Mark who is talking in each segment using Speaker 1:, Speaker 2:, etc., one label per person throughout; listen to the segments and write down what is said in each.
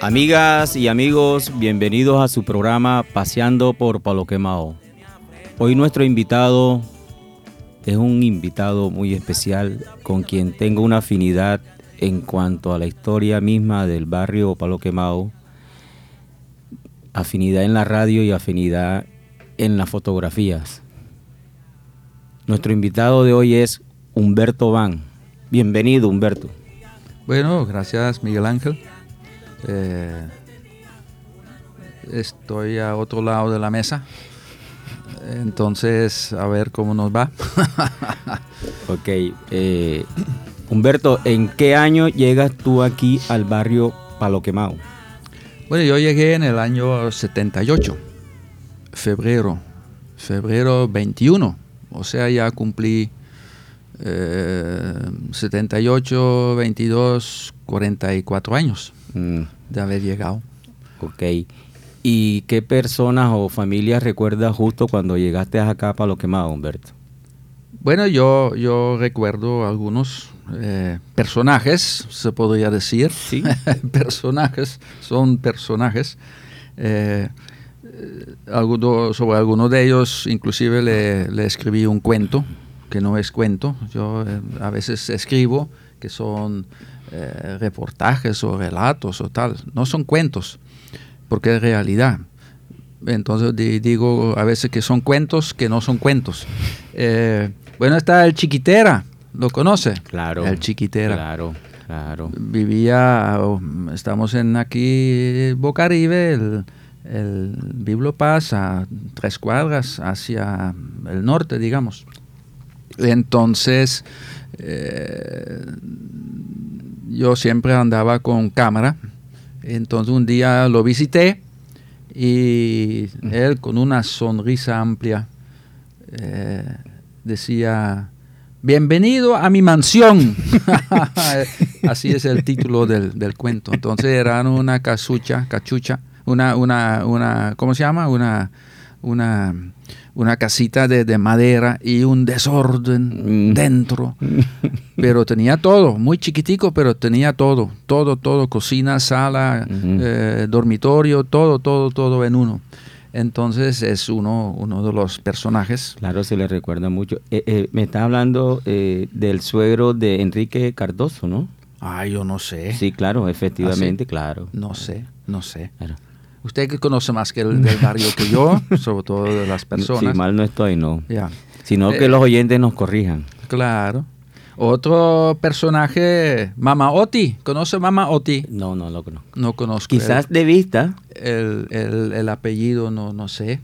Speaker 1: Amigas y amigos, bienvenidos a su programa Paseando por Palo Quemao. Hoy nuestro invitado es un invitado muy especial con quien tengo una afinidad en cuanto a la historia misma del barrio Palo Quemao, afinidad en la radio y afinidad en las fotografías. Nuestro invitado de hoy es Humberto Van. Bienvenido, Humberto.
Speaker 2: Bueno, gracias Miguel Ángel. Eh, estoy a otro lado de la mesa. Entonces, a ver cómo nos va.
Speaker 1: Ok, eh, Humberto, ¿en qué año llegas tú aquí al barrio Palo Quemao?
Speaker 2: Bueno, yo llegué en el año 78, febrero, febrero 21. O sea, ya cumplí eh, 78, 22, 44 años
Speaker 1: Mm,
Speaker 2: de haber llegado.
Speaker 1: ok. ¿Y qué personas o familias recuerdas justo cuando llegaste acá a Palo Quemao, Humberto?
Speaker 2: Bueno, yo, yo recuerdo algunos eh, personajes, se podría decir.
Speaker 1: Sí.
Speaker 2: personajes, son personajes. Eh, eh, alguno- sobre algunos de ellos, inclusive le, le escribí un cuento, que no es cuento. Yo eh, a veces escribo que son eh, reportajes o relatos o tal. No son cuentos, porque es realidad. Entonces di- digo a veces que son cuentos que no son cuentos. Eh, bueno, está el Chiquitera, ¿lo conoce?
Speaker 1: Claro.
Speaker 2: El Chiquitera.
Speaker 1: Claro, claro.
Speaker 2: Vivía, oh, estamos en aquí Bocaribe, el, el Biblo Paz, a tres cuadras hacia el norte, digamos. Entonces, eh, yo siempre andaba con cámara. Entonces un día lo visité y él con una sonrisa amplia eh, decía, bienvenido a mi mansión. Así es el título del, del cuento. Entonces era una casucha, cachucha, una, una, una, ¿cómo se llama? Una, una, una casita de, de madera y un desorden
Speaker 1: Mm.
Speaker 2: dentro. Pero tenía todo, muy chiquitico, pero tenía todo, todo, todo, cocina, sala, eh, dormitorio, todo, todo, todo en uno. Entonces es uno, uno de los personajes.
Speaker 1: Claro, se le recuerda mucho. Eh, eh, me está hablando eh, del suegro de Enrique Cardoso, ¿no?
Speaker 2: Ay, yo no sé.
Speaker 1: Sí, claro, efectivamente,
Speaker 2: ¿Ah, sí?
Speaker 1: claro.
Speaker 2: No sé, no sé.
Speaker 1: Claro.
Speaker 2: Usted que conoce más que el del barrio que yo, sobre todo de las personas.
Speaker 1: Si mal no estoy, no. Sino que
Speaker 2: Eh,
Speaker 1: los oyentes nos corrijan.
Speaker 2: claro. Otro personaje, Mama Oti. ¿Conoce Mama Oti?
Speaker 1: No, no lo conozco.
Speaker 2: No conozco.
Speaker 1: Quizás de vista.
Speaker 2: el, el- el apellido, no, no sé.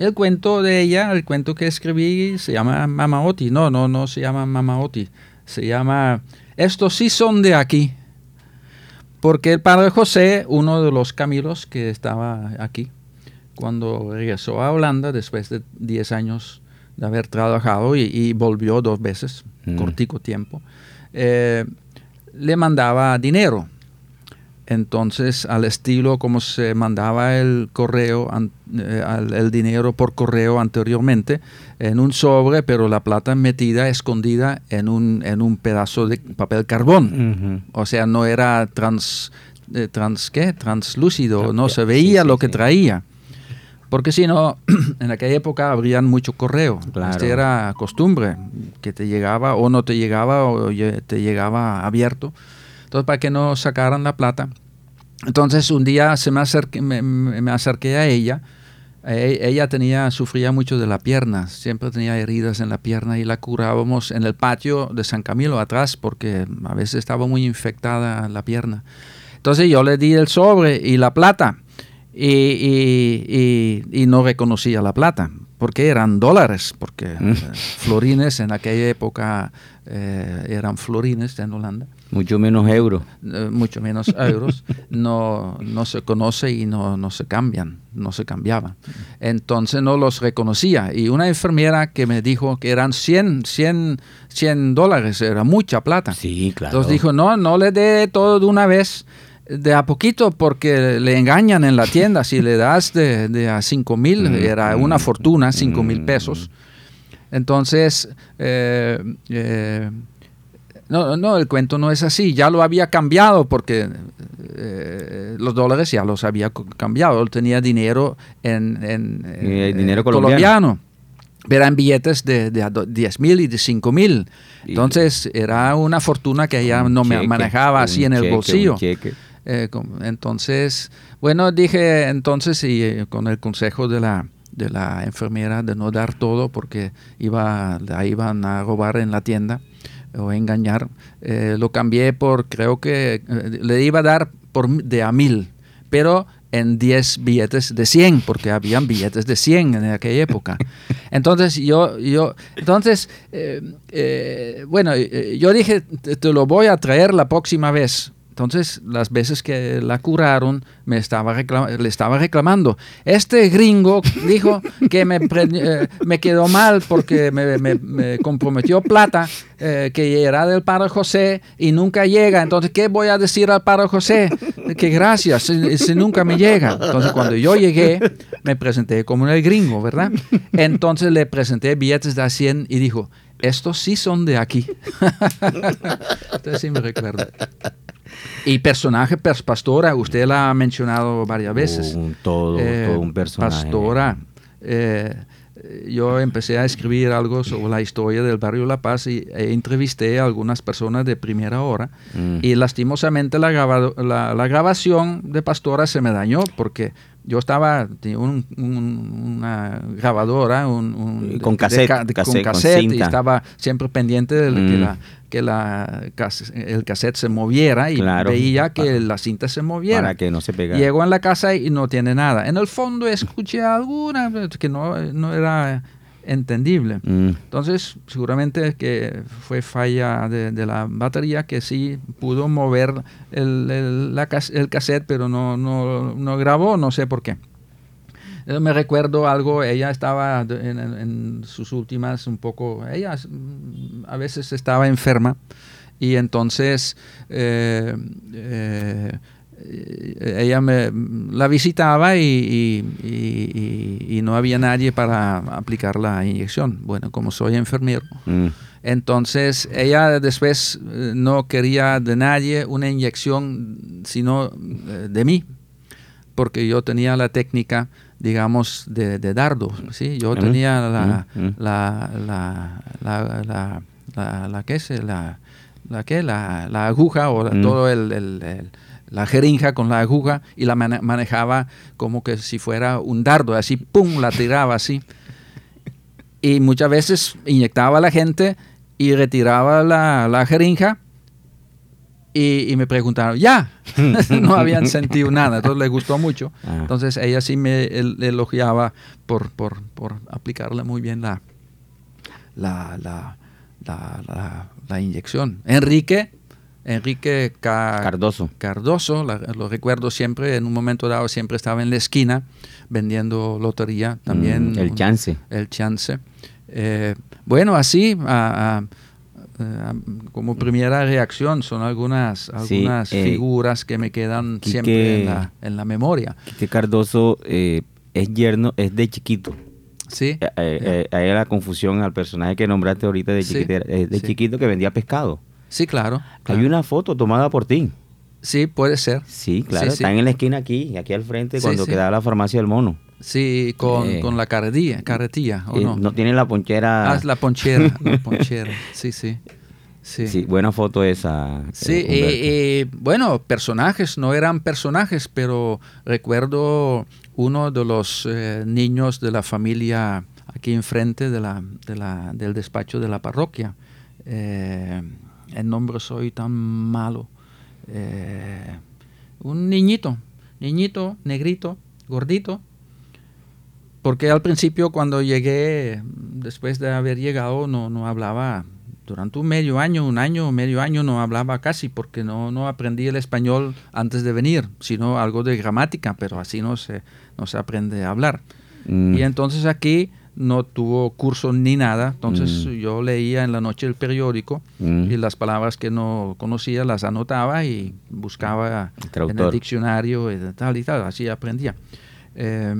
Speaker 2: El cuento de ella, el cuento que escribí, se llama Mama Oti. No, no, no se llama Mama Oti. Se llama Estos sí son de aquí. Porque el padre José, uno de los Camilos que estaba aquí, cuando regresó a Holanda después de 10 años de haber trabajado y, y volvió dos veces,
Speaker 1: Mm.
Speaker 2: cortico tiempo, eh, le mandaba dinero. Entonces, al estilo como se mandaba el correo, eh, el dinero por correo anteriormente, en un sobre, pero la plata metida, escondida en un, en un pedazo de papel carbón. O sea, no era trans, eh, trans ¿qué? translúcido,
Speaker 1: Tra-
Speaker 2: no se veía
Speaker 1: sí,
Speaker 2: lo que
Speaker 1: sí.
Speaker 2: traía. Porque si no, en aquella época habrían mucho correo.
Speaker 1: Claro.
Speaker 2: Este era costumbre, que te llegaba o no te llegaba o te llegaba abierto. Entonces, para que no sacaran la plata. Entonces, un día se me, acerqué, me, a ella. E- ella tenía, sufría mucho de la pierna, siempre tenía heridas en la pierna y la curábamos en el patio de San Camilo atrás porque a veces estaba muy infectada la pierna. Entonces yo le di el sobre y la plata y- y- y no reconocía la plata porque eran dólares, porque
Speaker 1: Mm.
Speaker 2: eh, florines en aquella época eh, eran florines en Holanda.
Speaker 1: Mucho menos euros.
Speaker 2: eh, mucho menos euros, no, no se conoce y no, no se cambian, no se cambiaban. Entonces no los reconocía. Y una enfermera que me dijo que eran 100, 100, 100 dólares, era mucha plata.
Speaker 1: Sí, claro.
Speaker 2: Entonces dijo, no, no le dé todo de una vez, de a poquito, porque le engañan en la tienda. Si le das de, de a 5 mil,
Speaker 1: Mm,
Speaker 2: era una fortuna, 5 mil
Speaker 1: mm.
Speaker 2: pesos. Entonces, eh, eh, no, no, el cuento no es así. Ya lo había cambiado porque eh, los dólares ya los había cambiado. Él tenía dinero en, en- en,
Speaker 1: dinero
Speaker 2: eh,
Speaker 1: colombiano.
Speaker 2: Pero eran billetes de, de a do- 10 mil y de 5 mil. Entonces era una fortuna que ella
Speaker 1: Un
Speaker 2: no me manejaba así en el
Speaker 1: cheque,
Speaker 2: bolsillo. Eh, entonces, bueno, dije entonces y eh, con el consejo de la, de la enfermera de no dar todo porque iba, la iban a robar en la tienda o engañar, eh, lo cambié por, creo que eh, le iba a dar por, de a mil, pero en 10 billetes de 100, porque habían billetes de 100 en aquella época. Entonces yo, yo entonces, eh, eh, bueno, eh, yo dije, te lo voy a traer la próxima vez. Entonces, las veces que la curaron, me estaba le estaba reclamando. Este gringo dijo que me, eh, me quedó mal porque me, me- me comprometió plata, eh, que era del Padre José y nunca llega. Entonces, ¿qué voy a decir al Padre José? Que gracias, si, si nunca me llega. Entonces, cuando yo llegué, me presenté como el gringo, ¿verdad? Entonces le presenté billetes de a 100 y dijo, estos sí son de aquí. Entonces sí me recuerdo. Y personaje, pers- pastora, usted la ha mencionado varias veces.
Speaker 1: Un todo,
Speaker 2: Eh,
Speaker 1: todo un personaje.
Speaker 2: Pastora. eh, yo empecé a escribir algo sobre la historia del barrio La Paz y e entrevisté a algunas personas de primera hora.
Speaker 1: Mm.
Speaker 2: Y lastimosamente la, la, la grabación de Pastora se me dañó porque yo estaba, tenía un- un- una grabadora un, un-
Speaker 1: Con cassette,
Speaker 2: de ca- de-
Speaker 1: cassette,
Speaker 2: con
Speaker 1: con
Speaker 2: cassette y estaba siempre pendiente de que,
Speaker 1: Mm.
Speaker 2: la, que la, cas- el cassette se moviera y
Speaker 1: Claro.
Speaker 2: veía que la cinta se moviera.
Speaker 1: Para que no se pegara.
Speaker 2: Llego en la casa y no tiene nada. En el fondo escuché alguna que no, no era entendible.
Speaker 1: Mm.
Speaker 2: Entonces, seguramente que fue falla de, de la batería que sí pudo mover el, el, la el cassette, pero no, no, no grabó, no sé por qué. Eh, Me recuerdo algo, ella estaba en, sus últimas un poco, ella a veces estaba enferma y entonces eh, eh, ella me la visitaba y, y- y- y- y no había nadie para aplicar la inyección. Bueno, como soy enfermero,
Speaker 1: Mm.
Speaker 2: entonces ella después eh, no quería de nadie una inyección, sino eh, de mí, porque yo tenía la técnica, digamos, de, de dardo. ¿sí? Yo
Speaker 1: Mm,
Speaker 2: tenía la,
Speaker 1: mm,
Speaker 2: la, la, la, la, la, la- ¿qué es? La, la, ¿qué? la, la aguja o la-
Speaker 1: Mm.
Speaker 2: todo el, el- el- la jeringa con la aguja y la mane- manejaba como que si fuera un dardo, así, pum, la tiraba así. Y muchas veces inyectaba a la gente y retiraba la, la jeringa y, y me preguntaron, ya, no habían sentido nada, entonces le gustó mucho.
Speaker 1: Ah.
Speaker 2: Entonces ella sí me el- elogiaba por, por, por aplicarle muy bien la, la, la, la- la inyección. Enrique, Enrique Ca-
Speaker 1: Cardoso.
Speaker 2: Cardoso, la- lo recuerdo siempre, en un momento dado siempre estaba en la esquina vendiendo lotería, también
Speaker 1: Mm, el
Speaker 2: un-
Speaker 1: chance.
Speaker 2: el chance. Eh, bueno, así, a- a- a- como primera reacción, son algunas,
Speaker 1: Sí,
Speaker 2: algunas
Speaker 1: eh,
Speaker 2: figuras que me quedan
Speaker 1: Quique-
Speaker 2: siempre en la, en la memoria.
Speaker 1: Quique Cardoso eh, es yerno, es de chiquito.
Speaker 2: Sí,
Speaker 1: Eh, eh, eh, ahí la confusión al personaje que nombraste ahorita de
Speaker 2: Sí,
Speaker 1: eh, de
Speaker 2: sí.
Speaker 1: chiquito que vendía pescado.
Speaker 2: Sí, claro. claro.
Speaker 1: Hay una foto tomada por ti.
Speaker 2: Sí, puede ser.
Speaker 1: Sí, claro,
Speaker 2: Sí, sí.
Speaker 1: están en la esquina aquí, aquí al frente,
Speaker 2: Sí,
Speaker 1: cuando
Speaker 2: sí.
Speaker 1: quedaba la farmacia del mono.
Speaker 2: Sí, con,
Speaker 1: Eh.
Speaker 2: con la carretilla, carretilla, ¿o
Speaker 1: Eh,
Speaker 2: no?
Speaker 1: no tiene la ponchera.
Speaker 2: Ah, es la ponchera, la ponchera. Sí, sí. Sí.
Speaker 1: Sí, buena foto esa.
Speaker 2: Sí,
Speaker 1: eh,
Speaker 2: y, bueno, personajes, no eran personajes, pero recuerdo uno de los eh, niños de la familia aquí enfrente de la, de la, del despacho de la parroquia. El nombre soy tan malo. Eh, un niñito, niñito, negrito, gordito. Porque al principio cuando llegué, después de haber llegado, no, no hablaba durante un medio año, un año, medio año no hablaba casi porque no, no aprendí el español antes de venir, sino algo de gramática, pero así no se, no se aprende a hablar.
Speaker 1: Mm.
Speaker 2: Y entonces aquí no tuvo curso ni nada, entonces
Speaker 1: Mm.
Speaker 2: yo leía en la noche el periódico
Speaker 1: Mm.
Speaker 2: y las palabras que no conocía las anotaba y buscaba en el diccionario y de tal y tal, así aprendía. Eh,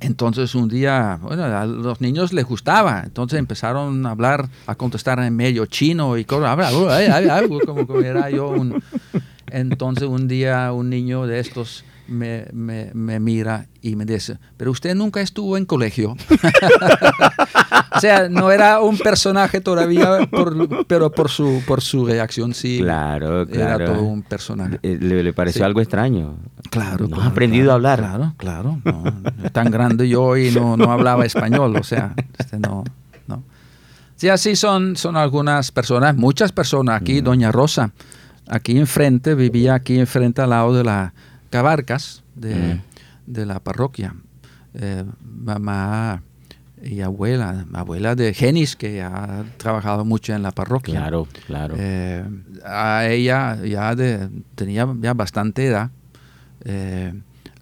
Speaker 2: entonces un día, bueno, a los niños les gustaba, entonces empezaron a hablar, a contestar en medio chino y cosas, como era yo un... Entonces un día un niño de estos me, me- me mira y me dice, pero usted nunca estuvo en colegio. o sea, no era un personaje todavía, por- pero por su, por su reacción sí.
Speaker 1: Claro, claro.
Speaker 2: Era todo un personaje.
Speaker 1: Eh, Le, le pareció
Speaker 2: Sí.
Speaker 1: algo extraño.
Speaker 2: Claro.
Speaker 1: No
Speaker 2: claro,
Speaker 1: has aprendido
Speaker 2: claro,
Speaker 1: a hablar.
Speaker 2: Claro, claro. no. Tan grande yo y no, no hablaba español, o sea, este, no, no. Sí, así son, son algunas personas, muchas personas.
Speaker 1: Mm.
Speaker 2: Aquí, Doña Rosa, aquí enfrente, vivía aquí enfrente al lado de la Cabarcas, de,
Speaker 1: Mm.
Speaker 2: de la parroquia. Eh, mamá y abuela, abuela de Genis, que ha trabajado mucho en la parroquia.
Speaker 1: Claro, claro.
Speaker 2: Eh, a ella ya de- tenía ya bastante edad. Eh,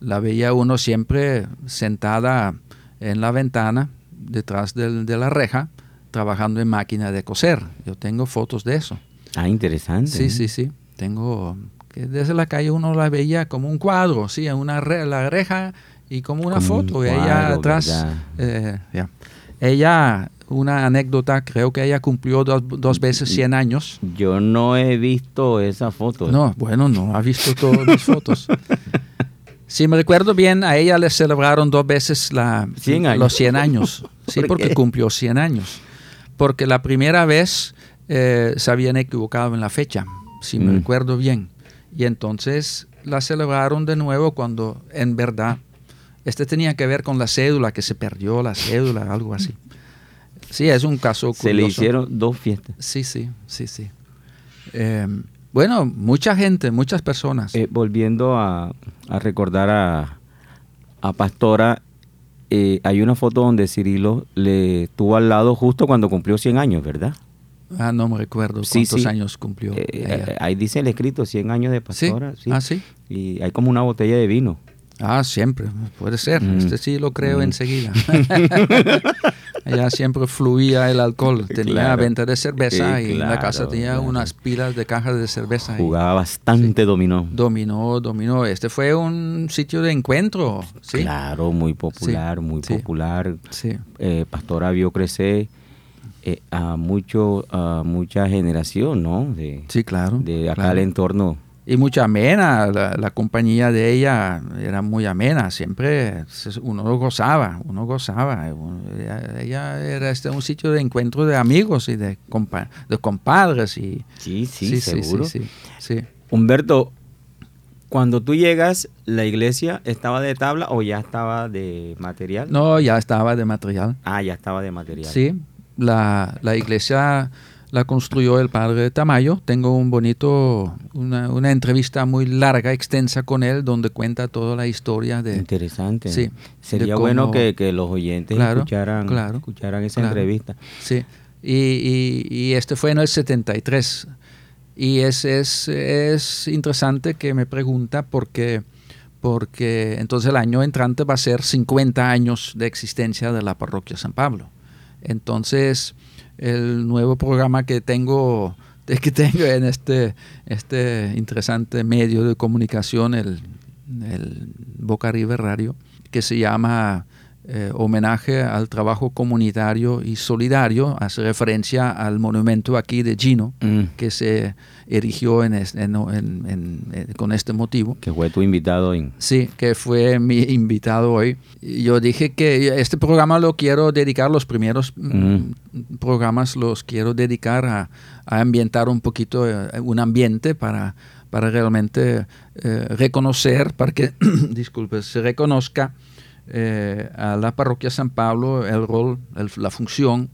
Speaker 2: la veía uno siempre sentada en la ventana, detrás del- de la reja, trabajando en máquina de coser. Yo tengo fotos de eso.
Speaker 1: ah, interesante.
Speaker 2: Sí, sí, sí. Tengo que desde la calle uno la veía como un cuadro, sí, en una re- la reja y como una
Speaker 1: Como un
Speaker 2: foto. y ella atrás, eh, ella, una anécdota, creo que ella cumplió dos, dos veces 100 años.
Speaker 1: Yo no he visto esa foto.
Speaker 2: No, bueno, no ha visto todas mis fotos. Si me recuerdo bien, a ella le celebraron dos veces la,
Speaker 1: 100 años.
Speaker 2: los 100 años. Sí,
Speaker 1: ¿Por
Speaker 2: porque cumplió 100 años. Porque la primera vez eh, se habían equivocado en la fecha, si me
Speaker 1: Mm.
Speaker 2: recuerdo bien. Y entonces la celebraron de nuevo cuando en verdad este tenía que ver con la cédula, que se perdió la cédula, algo así. Sí, es un caso curioso.
Speaker 1: Se le hicieron dos fiestas.
Speaker 2: Sí, sí, sí, sí. Eh, bueno, mucha gente, muchas personas.
Speaker 1: Eh, volviendo a, a recordar a, a Pastora, eh, hay una foto donde Cirilo le estuvo al lado justo cuando cumplió 100 años, ¿verdad?
Speaker 2: Ah, no me recuerdo
Speaker 1: Sí,
Speaker 2: cuántos
Speaker 1: sí.
Speaker 2: años cumplió.
Speaker 1: Eh, eh, ahí dice el escrito 100 años de
Speaker 2: ¿Sí?
Speaker 1: Pastora.
Speaker 2: Ah, sí.
Speaker 1: Y hay como una botella de vino.
Speaker 2: Ah, siempre, puede ser.
Speaker 1: Mm.
Speaker 2: Este sí lo creo
Speaker 1: Mm.
Speaker 2: enseguida. Allá siempre fluía el alcohol. Tenía
Speaker 1: Claro.
Speaker 2: venta de cerveza
Speaker 1: Sí,
Speaker 2: y en la casa tenía
Speaker 1: claro.
Speaker 2: unas pilas de cajas de cerveza. y
Speaker 1: Jugaba bastante dominó.
Speaker 2: Dominó, dominó. Este fue un sitio de encuentro. Sí.
Speaker 1: Claro, muy popular, muy popular.
Speaker 2: Sí.
Speaker 1: Eh, Pastora vio crecer eh, a mucho a mucha generación, ¿no? De,
Speaker 2: Sí, claro.
Speaker 1: de acá
Speaker 2: claro.
Speaker 1: al entorno.
Speaker 2: Y mucha amena, la, la compañía de ella era muy amena, siempre uno lo gozaba, uno gozaba. ella, ella era este, un sitio de encuentro de amigos y de, compa- de compadres. Y,
Speaker 1: Sí, sí, seguro.
Speaker 2: Sí, sí, sí.
Speaker 1: Humberto, cuando tú llegas, ¿la iglesia estaba de tabla o ya estaba de material?
Speaker 2: No, ya estaba de material.
Speaker 1: Ah, ya estaba de material.
Speaker 2: Sí, la, la iglesia la construyó el padre Tamayo. Tengo un bonito, una, una entrevista muy larga, extensa con él, donde cuenta toda la historia de...
Speaker 1: Interesante.
Speaker 2: Sí,
Speaker 1: Sería bueno que, que los oyentes
Speaker 2: Claro,
Speaker 1: escucharan,
Speaker 2: claro,
Speaker 1: escucharan esa
Speaker 2: claro.
Speaker 1: entrevista.
Speaker 2: Sí, y, y- y este fue en el 73. Y es, es, es interesante que me pregunta porque, porque entonces el año entrante va a ser 50 años de existencia de la parroquia San Pablo. Entonces, el nuevo programa que tengo, que tengo en este, este interesante medio de comunicación, el, el Boca River Radio, que se llama eh, Homenaje al Trabajo Comunitario y Solidario, hace referencia al monumento aquí de Gino,
Speaker 1: Mm,
Speaker 2: que se erigió en es- en- en- en- con este motivo.
Speaker 1: que fue tu invitado en...
Speaker 2: Sí, que fue mi invitado hoy. Yo dije que este programa lo quiero dedicar, los primeros mm,
Speaker 1: Mm.
Speaker 2: programas los quiero dedicar a, a ambientar un poquito eh, un ambiente para, para realmente eh, reconocer, para que, disculpe, se reconozca eh, a la parroquia San Pablo el rol, el- la función,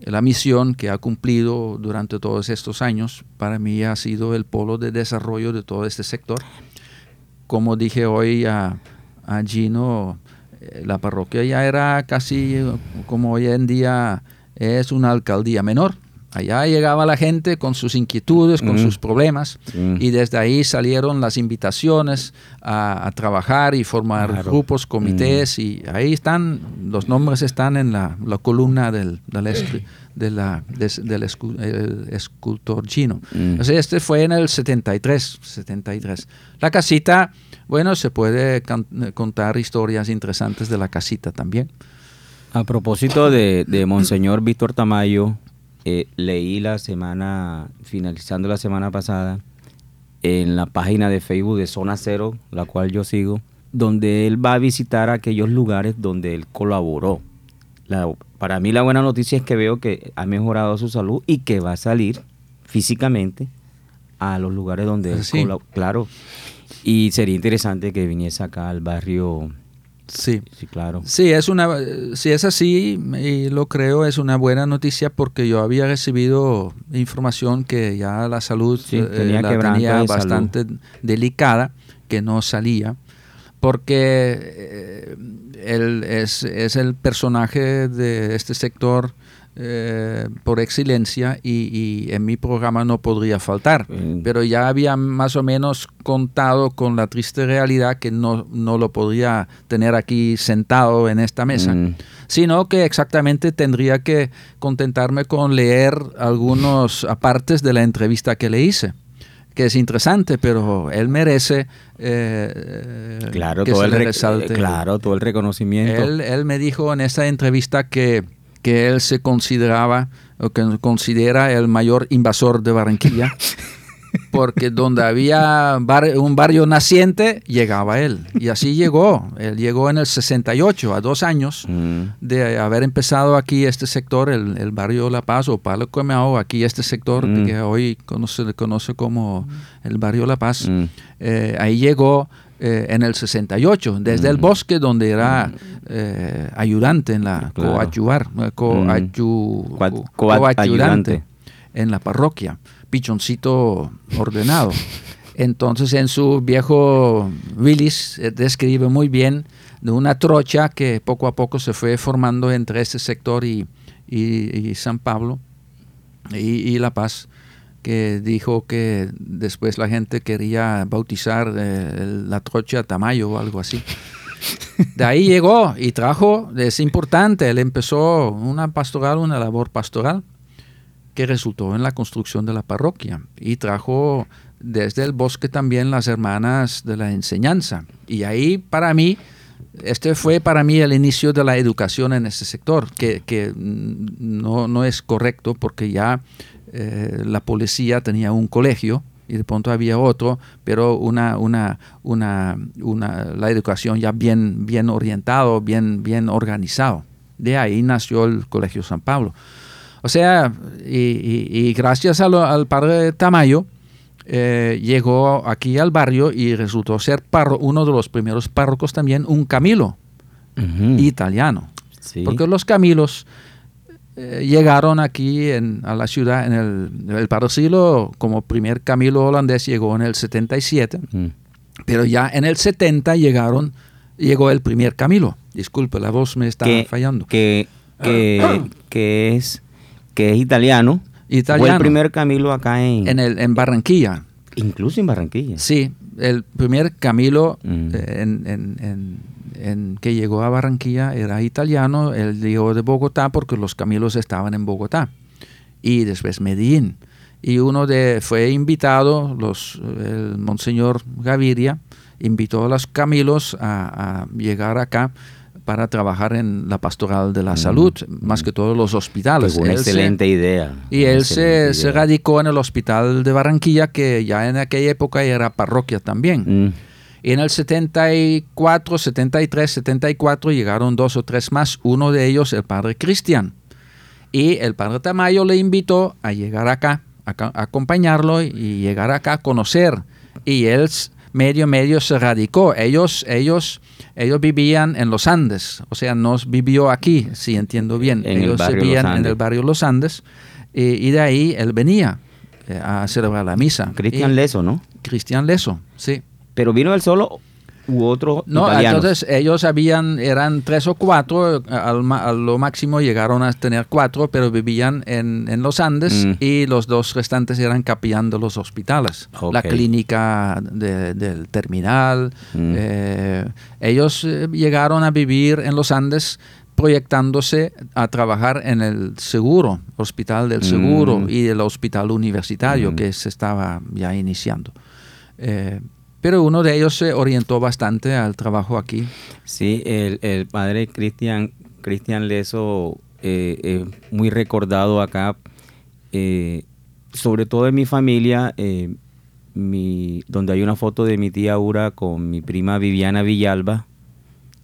Speaker 2: la misión que ha cumplido durante todos estos años. Para mí ha sido el polo de desarrollo de todo este sector como dije hoy a, a Gino, eh, la parroquia ya era casi como hoy en día es una alcaldía menor. Allá llegaba la gente con sus inquietudes, con
Speaker 1: Mm.
Speaker 2: sus problemas,
Speaker 1: Mm.
Speaker 2: y desde ahí salieron las invitaciones a, a trabajar y formar
Speaker 1: Claro. Mm.
Speaker 2: grupos, comités, y ahí están, los nombres están en la, la columna del, del, escri- de la- des- del escu- el escultor chino.
Speaker 1: Mm.
Speaker 2: Este fue en el 73, 73. La casita, bueno, se puede can- contar historias interesantes de la casita también.
Speaker 1: A propósito de, de Monseñor Víctor Tamayo, eh, leí la semana, finalizando la semana pasada, en la página de Facebook de Zona Cero, la cual yo sigo, donde él va a visitar aquellos lugares donde él colaboró. La- para mí la buena noticia es que veo que ha mejorado su salud y que va a salir físicamente a los lugares donde él
Speaker 2: Sí.
Speaker 1: colab- Claro. Y sería interesante que viniese acá al barrio.
Speaker 2: Sí.
Speaker 1: Sí, claro.
Speaker 2: Sí, es una, si es así, y lo creo, es una buena noticia porque yo había recibido información que ya la salud
Speaker 1: Sí,
Speaker 2: eh,
Speaker 1: tenía
Speaker 2: la tenía
Speaker 1: de
Speaker 2: bastante delicada, que no salía, porque eh, él es, es el personaje de este sector eh, por excelencia y, y en mi programa no podría faltar.
Speaker 1: Mm.
Speaker 2: Pero ya había más o menos contado con la triste realidad que no, no lo podría tener aquí sentado en esta mesa,
Speaker 1: Mm.
Speaker 2: sino que exactamente tendría que contentarme con leer algunos apartes de la entrevista que le hice que es interesante, pero él merece eh,
Speaker 1: Claro,
Speaker 2: que
Speaker 1: todo
Speaker 2: se
Speaker 1: el
Speaker 2: le resalte.
Speaker 1: claro, todo el reconocimiento.
Speaker 2: Él, él me dijo en esta entrevista que, que él se consideraba o que considera el mayor invasor de Barranquilla, porque donde había bar- un barrio naciente, llegaba él. Y así llegó. Él llegó en el 68, a dos años
Speaker 1: Mm.
Speaker 2: de haber empezado aquí este sector, el, el barrio La Paz o Palo Comeao, aquí este sector
Speaker 1: Mm.
Speaker 2: que hoy se le conoce como el barrio La Paz.
Speaker 1: Mm.
Speaker 2: Eh, ahí llegó eh, en el 68, desde el
Speaker 1: Mm.
Speaker 2: bosque donde era eh, ayudante en la
Speaker 1: Claro.
Speaker 2: coayuvar, coayu-
Speaker 1: Coa-
Speaker 2: co-
Speaker 1: coayudante.
Speaker 2: coayudante en la parroquia, pichoncito ordenado. Entonces en su viejo Willis eh, describe muy bien de una trocha que poco a poco se fue formando entre este sector y, y- y San Pablo y, y La Paz, que dijo que después la gente quería bautizar eh, la trocha Tamayo o algo así. De ahí llegó y trajo, es importante, él empezó una pastoral, una labor pastoral que resultó en la construcción de la parroquia y trajo desde el bosque también las hermanas de la enseñanza. Y ahí para mí, este fue para mí el inicio de la educación en ese sector, que, que mm, no, no es correcto porque ya eh, la policía tenía un colegio y de pronto había otro, pero una, una, una, una, la educación ya bien, bien orientado, bien, bien organizado. De ahí nació el Colegio San Pablo. O sea, y, y- y gracias lo- al padre Tamayo, eh, llegó aquí al barrio y resultó ser parro- uno de los primeros párrocos también, un Camilo italiano.
Speaker 1: Sí.
Speaker 2: Porque los Camilos eh, llegaron aquí en, a la ciudad, en el, el padre Silo, como primer Camilo holandés, llegó en el 77,
Speaker 1: Mm.
Speaker 2: pero ya en el 70 llegaron, llegó el primer Camilo. Disculpe, la voz me está
Speaker 1: que,
Speaker 2: fallando.
Speaker 1: Que, que, que es, que es italiano. Fue
Speaker 2: Italiano.
Speaker 1: el primer Camilo acá en,
Speaker 2: En, el, en Barranquilla.
Speaker 1: incluso en Barranquilla.
Speaker 2: Sí, el primer Camilo
Speaker 1: Mm.
Speaker 2: eh, en, en- en- en que llegó a Barranquilla era italiano, él llegó de Bogotá porque los Camilos estaban en Bogotá y después Medellín. Y uno de fue invitado, los, el Monseñor Gaviria invitó a los Camilos a, a llegar acá para trabajar en la pastoral de la
Speaker 1: Mm.
Speaker 2: salud, más que todos los hospitales.
Speaker 1: una
Speaker 2: Él se-
Speaker 1: excelente idea.
Speaker 2: y él se, radicó en el hospital de Barranquilla, que ya en aquella época era parroquia también.
Speaker 1: Mm.
Speaker 2: Y en el 74, 73, 74 llegaron dos o tres más, uno de ellos el padre Cristian. Y el padre Tamayo le invitó a llegar acá, a, acompañarlo y llegar acá a conocer. Y él medio medio se radicó. Ellos, ellos, ellos vivían en los Andes, o sea, no vivió aquí, si entiendo bien.
Speaker 1: En el
Speaker 2: ellos
Speaker 1: barrio
Speaker 2: vivían
Speaker 1: Los
Speaker 2: en
Speaker 1: Andes.
Speaker 2: el barrio Los Andes y, y de ahí él venía eh, a celebrar la misa.
Speaker 1: Cristian Leso, ¿no?
Speaker 2: Cristian Leso, sí.
Speaker 1: Pero vino él solo u otros
Speaker 2: No,
Speaker 1: italianos.
Speaker 2: entonces ellos habían, eran tres o cuatro, al a lo máximo llegaron a tener cuatro, pero vivían en, en los Andes
Speaker 1: Mm.
Speaker 2: y los dos restantes eran capellando los hospitales. La clínica de- del terminal.
Speaker 1: Mm.
Speaker 2: eh, ellos eh, llegaron a vivir en los Andes proyectándose a trabajar en el seguro, hospital del seguro
Speaker 1: Mm.
Speaker 2: y el hospital universitario que se estaba ya iniciando. Eh, pero uno de ellos se orientó bastante al trabajo aquí.
Speaker 1: Sí, el, el padre Cristian Cristian Leso eh, es muy recordado acá, eh, sobre todo en mi familia, eh, mi, donde hay una foto de mi tía Aura con mi prima Viviana Villalba.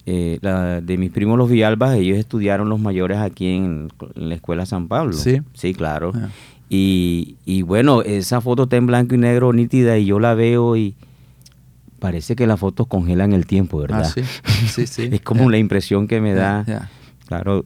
Speaker 1: eh, la, de mis primos los Villalbas, ellos estudiaron los mayores aquí en, en la escuela San Pablo.
Speaker 2: Sí.
Speaker 1: Sí, claro.
Speaker 2: Ah.
Speaker 1: Y, y bueno, esa foto está en blanco y negro nítida y yo la veo y parece que las fotos congelan el tiempo, ¿verdad?
Speaker 2: Ah, sí, sí, sí.
Speaker 1: es como la impresión que me da. Claro.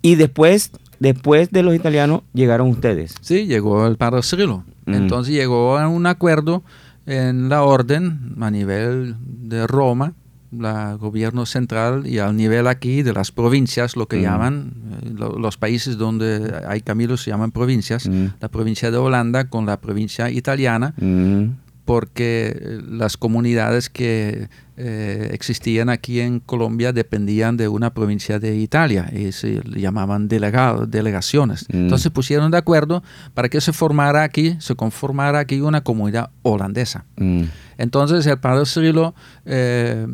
Speaker 1: Y después, después de los italianos, llegaron ustedes.
Speaker 2: Sí, llegó el padre Cirilo.
Speaker 1: Mm.
Speaker 2: Entonces llegó a un acuerdo en la orden a nivel de Roma, la gobierno central y al nivel aquí de las provincias, lo que
Speaker 1: Mm.
Speaker 2: llaman, eh, lo- los países donde hay caminos se llaman provincias,
Speaker 1: Mm.
Speaker 2: la provincia de Holanda con la provincia italiana,
Speaker 1: Mm,
Speaker 2: porque las comunidades que eh, existían aquí en Colombia dependían de una provincia de Italia y se llamaban delegado- delegaciones.
Speaker 1: Mm.
Speaker 2: Entonces pusieron de acuerdo para que se formara aquí, se conformara aquí una comunidad holandesa.
Speaker 1: mm,
Speaker 2: Entonces el padre Cirilo eh,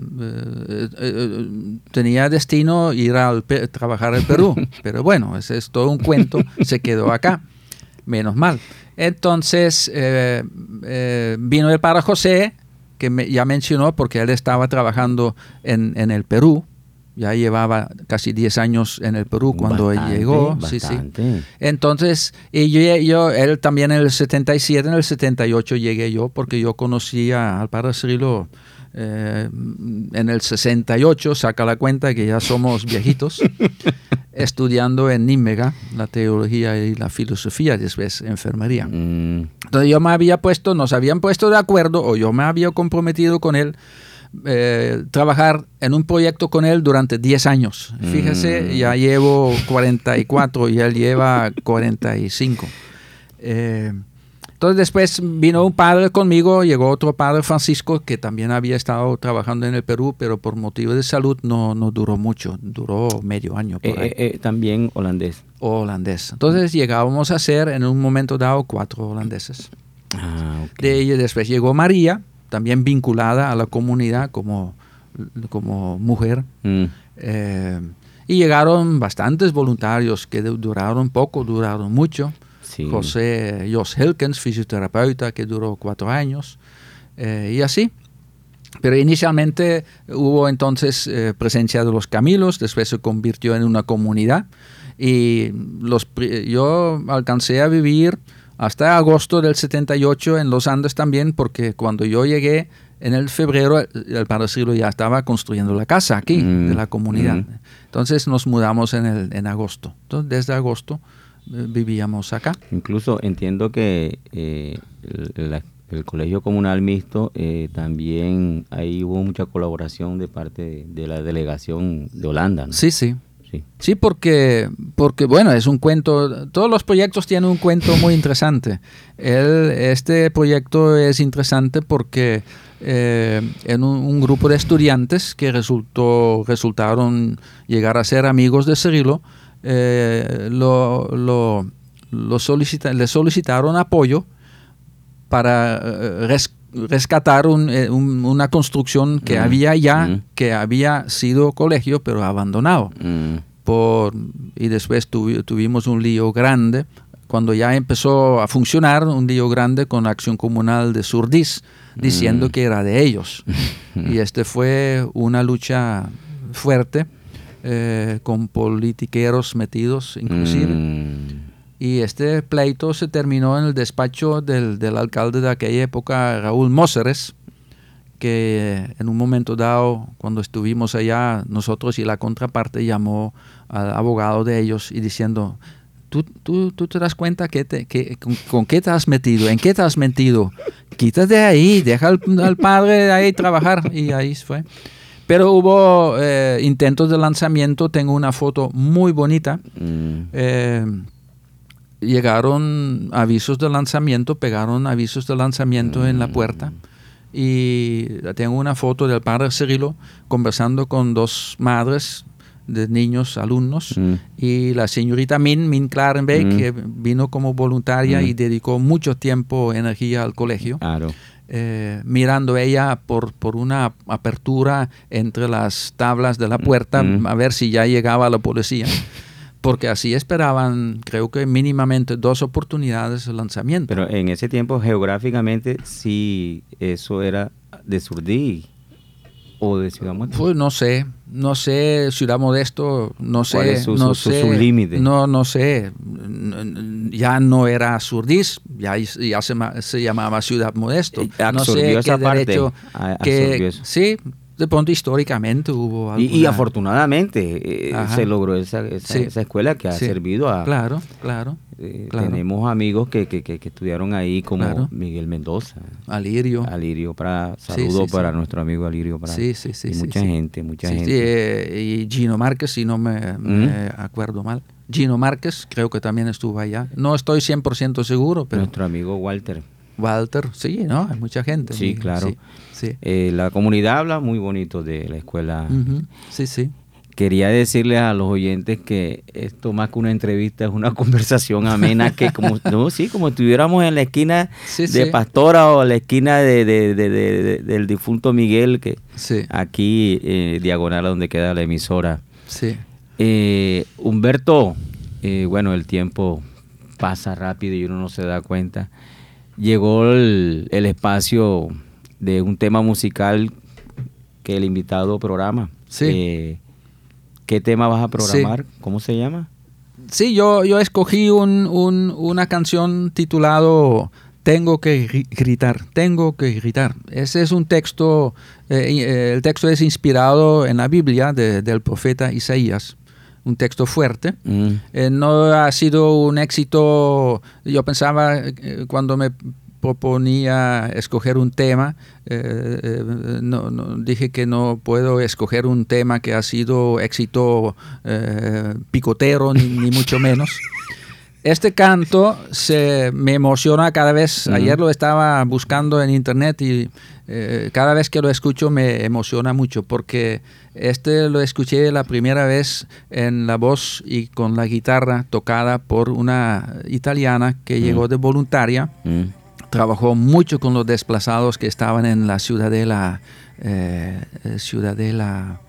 Speaker 2: eh, tenía destino ir a trabajar al Perú, pero bueno, ese es todo un cuento, se quedó acá, menos mal. Entonces eh, eh, vino el padre José, que me- ya mencionó porque él estaba trabajando en, en el Perú, ya llevaba casi 10 años en el Perú cuando
Speaker 1: bastante,
Speaker 2: él llegó. Sí, sí.
Speaker 1: bastante.
Speaker 2: Entonces, y yo, yo- él también en el 77, en el 78 llegué yo, porque yo conocía al padre Cirilo eh, en el 68, saca la cuenta que ya somos viejitos, estudiando en Nímega la teología y la filosofía, después enfermería.
Speaker 1: Mm,
Speaker 2: Entonces yo me había puesto, nos habían puesto de acuerdo, o yo me había comprometido con él, eh, trabajar en un proyecto con él durante 10 años. Fíjese,
Speaker 1: Mm.
Speaker 2: ya llevo 44 y él lleva 45. Eh, entonces después vino un padre conmigo, llegó otro padre Francisco que también había estado trabajando en el Perú, pero por motivo de salud no, no duró mucho, duró medio año. Por
Speaker 1: eh,
Speaker 2: ahí
Speaker 1: eh, eh, también holandés.
Speaker 2: holandés. Entonces llegábamos a ser en un momento dado cuatro holandeses.
Speaker 1: Ah, ok.
Speaker 2: De ella después llegó María, también vinculada a la comunidad como, como mujer.
Speaker 1: Mm,
Speaker 2: Eh, y llegaron bastantes voluntarios que du- duraron poco, duraron mucho.
Speaker 1: Sí.
Speaker 2: José Jos Hilkens, fisioterapeuta, que duró cuatro años. eh, y así. Pero inicialmente hubo entonces eh, presencia de los Camilos, después se convirtió en una comunidad y los, yo alcancé a vivir hasta agosto del 78 en los Andes también, porque cuando yo llegué en el febrero, el, Padre ya estaba construyendo la casa aquí
Speaker 1: Mm,
Speaker 2: de la comunidad.
Speaker 1: mm.
Speaker 2: Entonces nos mudamos en, el, en agosto. Entonces desde agosto vivíamos acá.
Speaker 1: Incluso entiendo que eh, el, la- el colegio comunal mixto eh, también ahí hubo mucha colaboración de parte de, de la delegación de Holanda. ¿no?
Speaker 2: Sí, sí.
Speaker 1: Sí.
Speaker 2: Sí, porque, porque bueno, es un cuento, todos los proyectos tienen un cuento muy interesante. El, este proyecto es interesante porque eh, en un, un grupo de estudiantes que resultó, resultaron llegar a ser amigos de Cirilo, eh, lo, lo, lo solicita- le solicitaron apoyo para eh, res- rescatar un, eh, un- una construcción que
Speaker 1: Mm,
Speaker 2: había ya,
Speaker 1: mm.
Speaker 2: que había sido colegio, pero abandonado.
Speaker 1: Mm,
Speaker 2: Por, y después tuvi- tuvimos un lío grande, cuando ya empezó a funcionar, un lío grande con la Acción Comunal de Surdís, diciendo
Speaker 1: Mm.
Speaker 2: que era de ellos. y este fue una lucha fuerte, eh, con politiqueros metidos inclusive.
Speaker 1: mm,
Speaker 2: Y este pleito se terminó en el despacho del, del alcalde de aquella época, Raúl Móceres, que en un momento dado, cuando estuvimos allá, nosotros y la contraparte llamó al abogado de ellos y diciendo, ¿tú, tú, tú te das cuenta que te, que, con, con qué te has metido? ¿En qué te has metido? Quítate de ahí, deja al, al padre ahí trabajar. Y ahí fue. Pero hubo eh, intentos de lanzamiento. Tengo una foto muy bonita.
Speaker 1: Mm.
Speaker 2: Eh, llegaron avisos de lanzamiento, pegaron avisos de lanzamiento en la puerta. Y tengo una foto del padre Cirilo conversando con dos madres de niños alumnos
Speaker 1: Mm.
Speaker 2: y la señorita Min, Min Klarenbeek,
Speaker 1: Mm.
Speaker 2: que vino como voluntaria
Speaker 1: Mm.
Speaker 2: y dedicó mucho tiempo, energía al colegio
Speaker 1: Claro.
Speaker 2: Eh, mirando ella por, por una apertura entre las tablas de la puerta
Speaker 1: Mm.
Speaker 2: a ver si ya llegaba la policía. Porque así esperaban, creo que mínimamente dos oportunidades de lanzamiento.
Speaker 1: Pero en ese tiempo, geográficamente, sí, eso era de Surdí o de Ciudad Muerta.
Speaker 2: Pues no sé, no sé, Ciudad Modesto, no sé,
Speaker 1: ¿Cuál es su-
Speaker 2: no
Speaker 1: su- su-
Speaker 2: sé,
Speaker 1: su límite?
Speaker 2: No, no sé, ya no era Surdís, ya, ya se, se llamaba Ciudad Modesto.
Speaker 1: Eh,
Speaker 2: no
Speaker 1: absorbió
Speaker 2: sé
Speaker 1: esa
Speaker 2: qué
Speaker 1: parte,
Speaker 2: derecho,
Speaker 1: a-
Speaker 2: que,
Speaker 1: absorbió eso.
Speaker 2: sí, de pronto históricamente hubo
Speaker 1: Y, afortunadamente eh, se logró esa, esa,
Speaker 2: Sí.
Speaker 1: esa escuela que ha
Speaker 2: Sí.
Speaker 1: servido a...
Speaker 2: Claro, claro,
Speaker 1: eh,
Speaker 2: claro.
Speaker 1: Tenemos amigos que, que, que, que estudiaron ahí como
Speaker 2: Claro.
Speaker 1: Miguel Mendoza,
Speaker 2: Alirio.
Speaker 1: Alirio para saludo
Speaker 2: sí,
Speaker 1: para nuestro amigo Alirio para
Speaker 2: Sí, sí, sí.
Speaker 1: y mucha gente, mucha gente.
Speaker 2: eh, y Gino Márquez, si no me, me
Speaker 1: Mm.
Speaker 2: acuerdo mal. Gino Márquez, creo que también estuvo allá. No estoy 100% seguro, pero
Speaker 1: nuestro amigo Walter.
Speaker 2: Walter, sí, ¿no? Hay mucha gente.
Speaker 1: Sí, claro.
Speaker 2: Sí.
Speaker 1: Eh, la comunidad habla muy bonito de la escuela.
Speaker 2: Sí, sí.
Speaker 1: Quería decirles a los oyentes que esto más que una entrevista es una conversación amena que como no sí como estuviéramos en la esquina
Speaker 2: Sí,
Speaker 1: de
Speaker 2: sí.
Speaker 1: Pastora o la esquina de, de- de- de- de- del difunto Miguel que aquí eh, diagonal a donde queda la emisora.
Speaker 2: sí.
Speaker 1: Eh, Humberto, bueno el tiempo pasa rápido y uno no se da cuenta. Llegó el, el espacio de un tema musical que el invitado programa.
Speaker 2: Sí.
Speaker 1: Eh, ¿Qué tema vas a programar? ¿Cómo se llama?
Speaker 2: Sí, yo, yo escogí un, un- una canción titulado Tengo que gri- gritar, tengo que gritar. Ese es un texto, eh, eh, el texto es inspirado en la Biblia de- del profeta Isaías, un texto fuerte.
Speaker 1: Mm,
Speaker 2: Eh, no ha sido un éxito, yo pensaba eh, cuando me proponía escoger un tema, eh, eh, no, no- dije que no puedo escoger un tema que ha sido éxito eh, picotero, ni, ni mucho menos. Este canto se me emociona cada vez. Ayer lo estaba buscando en internet y cada vez que lo escucho me emociona mucho porque este lo escuché la primera vez en la voz y con la guitarra tocada por una italiana que llegó de voluntaria.
Speaker 1: mm.
Speaker 2: Trabajó mucho con los desplazados que estaban en la ciudadela, eh, eh, ciudadela,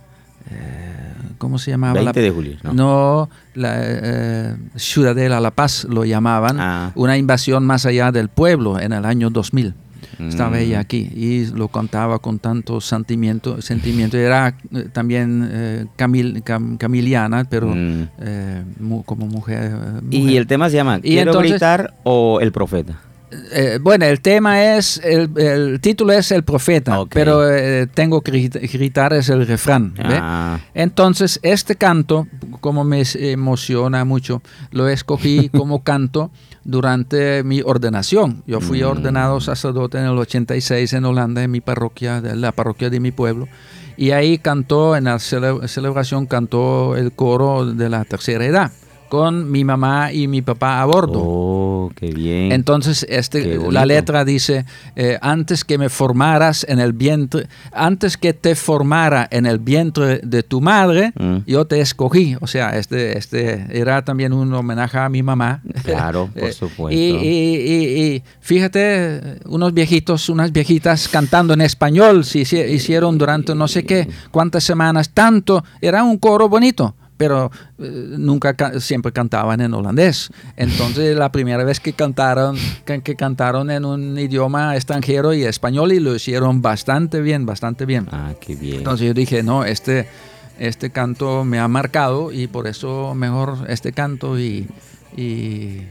Speaker 2: eh, ¿cómo se llamaba?
Speaker 1: 20
Speaker 2: La-
Speaker 1: de julio, ¿no?
Speaker 2: no, la eh, Ciudadela La Paz lo llamaban,
Speaker 1: Ah.
Speaker 2: una invasión más allá del pueblo en el año 2000. Estaba
Speaker 1: Mm.
Speaker 2: ella aquí y lo cantaba con tanto sentimiento. sentimiento. Era eh, también eh, camil- cam- camiliana, pero
Speaker 1: Mm.
Speaker 2: eh, mu- como mujer.
Speaker 1: Y el tema se llama
Speaker 2: Y
Speaker 1: ¿Quiero
Speaker 2: entonces-
Speaker 1: gritar o El Profeta?
Speaker 2: Eh, bueno, el tema es, el, el título es El Profeta, pero eh, tengo que grit- gritar es el refrán.
Speaker 1: Ah,
Speaker 2: Entonces, este canto, como me emociona mucho, lo escogí como canto durante mi ordenación. Yo fui
Speaker 1: Mm.
Speaker 2: ordenado sacerdote en el 86 en Holanda, en mi parroquia, de la parroquia de mi pueblo. Y ahí cantó, en la cele- celebración, cantó el coro de la tercera edad, con mi mamá y mi papá a bordo.
Speaker 1: oh, qué bien.
Speaker 2: Entonces, este, la letra dice, eh, antes que me formaras en el vientre, antes que te formara en el vientre de tu madre,
Speaker 1: Mm.
Speaker 2: yo te escogí. O sea, este, este era también un homenaje a mi mamá.
Speaker 1: Claro, por
Speaker 2: Eh,
Speaker 1: supuesto.
Speaker 2: Y, y- y- y fíjate, unos viejitos, unas viejitas cantando en español, se hici- hicieron durante no sé qué, cuántas semanas, tanto, era un coro bonito. Pero eh, nunca, ca- siempre cantaban en holandés. Entonces, la primera vez que cantaron, que, que cantaron en un idioma extranjero y español, y lo hicieron bastante bien, bastante bien.
Speaker 1: Ah, qué bien.
Speaker 2: Entonces yo dije, no, este, este canto me ha marcado y por eso mejor este canto y, y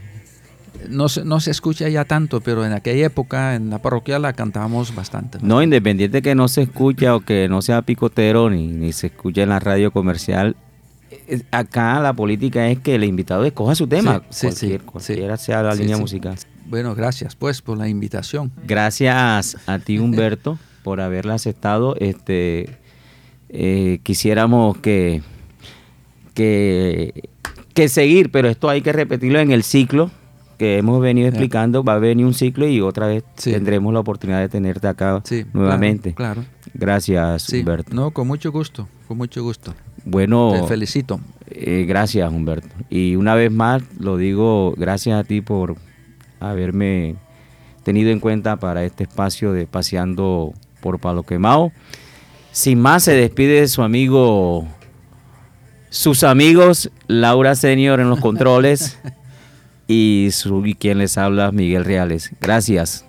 Speaker 2: no, se, no se escucha ya tanto, pero en aquella época en la parroquia la cantábamos bastante.
Speaker 1: No, independiente que no se escucha o que no sea picotero ni, ni se escucha en la radio comercial, acá la política es que el invitado escoja su tema,
Speaker 2: Sí, sí, sí,
Speaker 1: cualquier-
Speaker 2: sí.
Speaker 1: cualquiera sea la línea musical.
Speaker 2: Bueno, gracias pues por la invitación.
Speaker 1: Gracias a ti, Humberto, por haberla aceptado. Este, eh, quisiéramos que, que, que seguir, pero esto hay que repetirlo en el ciclo que hemos venido explicando. Va a venir un ciclo y otra vez
Speaker 2: Sí.
Speaker 1: tendremos la oportunidad de tenerte acá
Speaker 2: Sí,
Speaker 1: nuevamente.
Speaker 2: Claro. claro.
Speaker 1: Gracias,
Speaker 2: Sí,
Speaker 1: Humberto.
Speaker 2: no, con mucho gusto, con mucho gusto.
Speaker 1: Bueno.
Speaker 2: Te felicito.
Speaker 1: Eh, gracias, Humberto. Y una vez más, lo digo, gracias a ti por haberme tenido en cuenta para este espacio de Paseando por Palo Quemado. Sin más, se despide de su amigo, sus amigos, Laura Senior en los controles y, su, quien les habla, Miguel Reales. Gracias.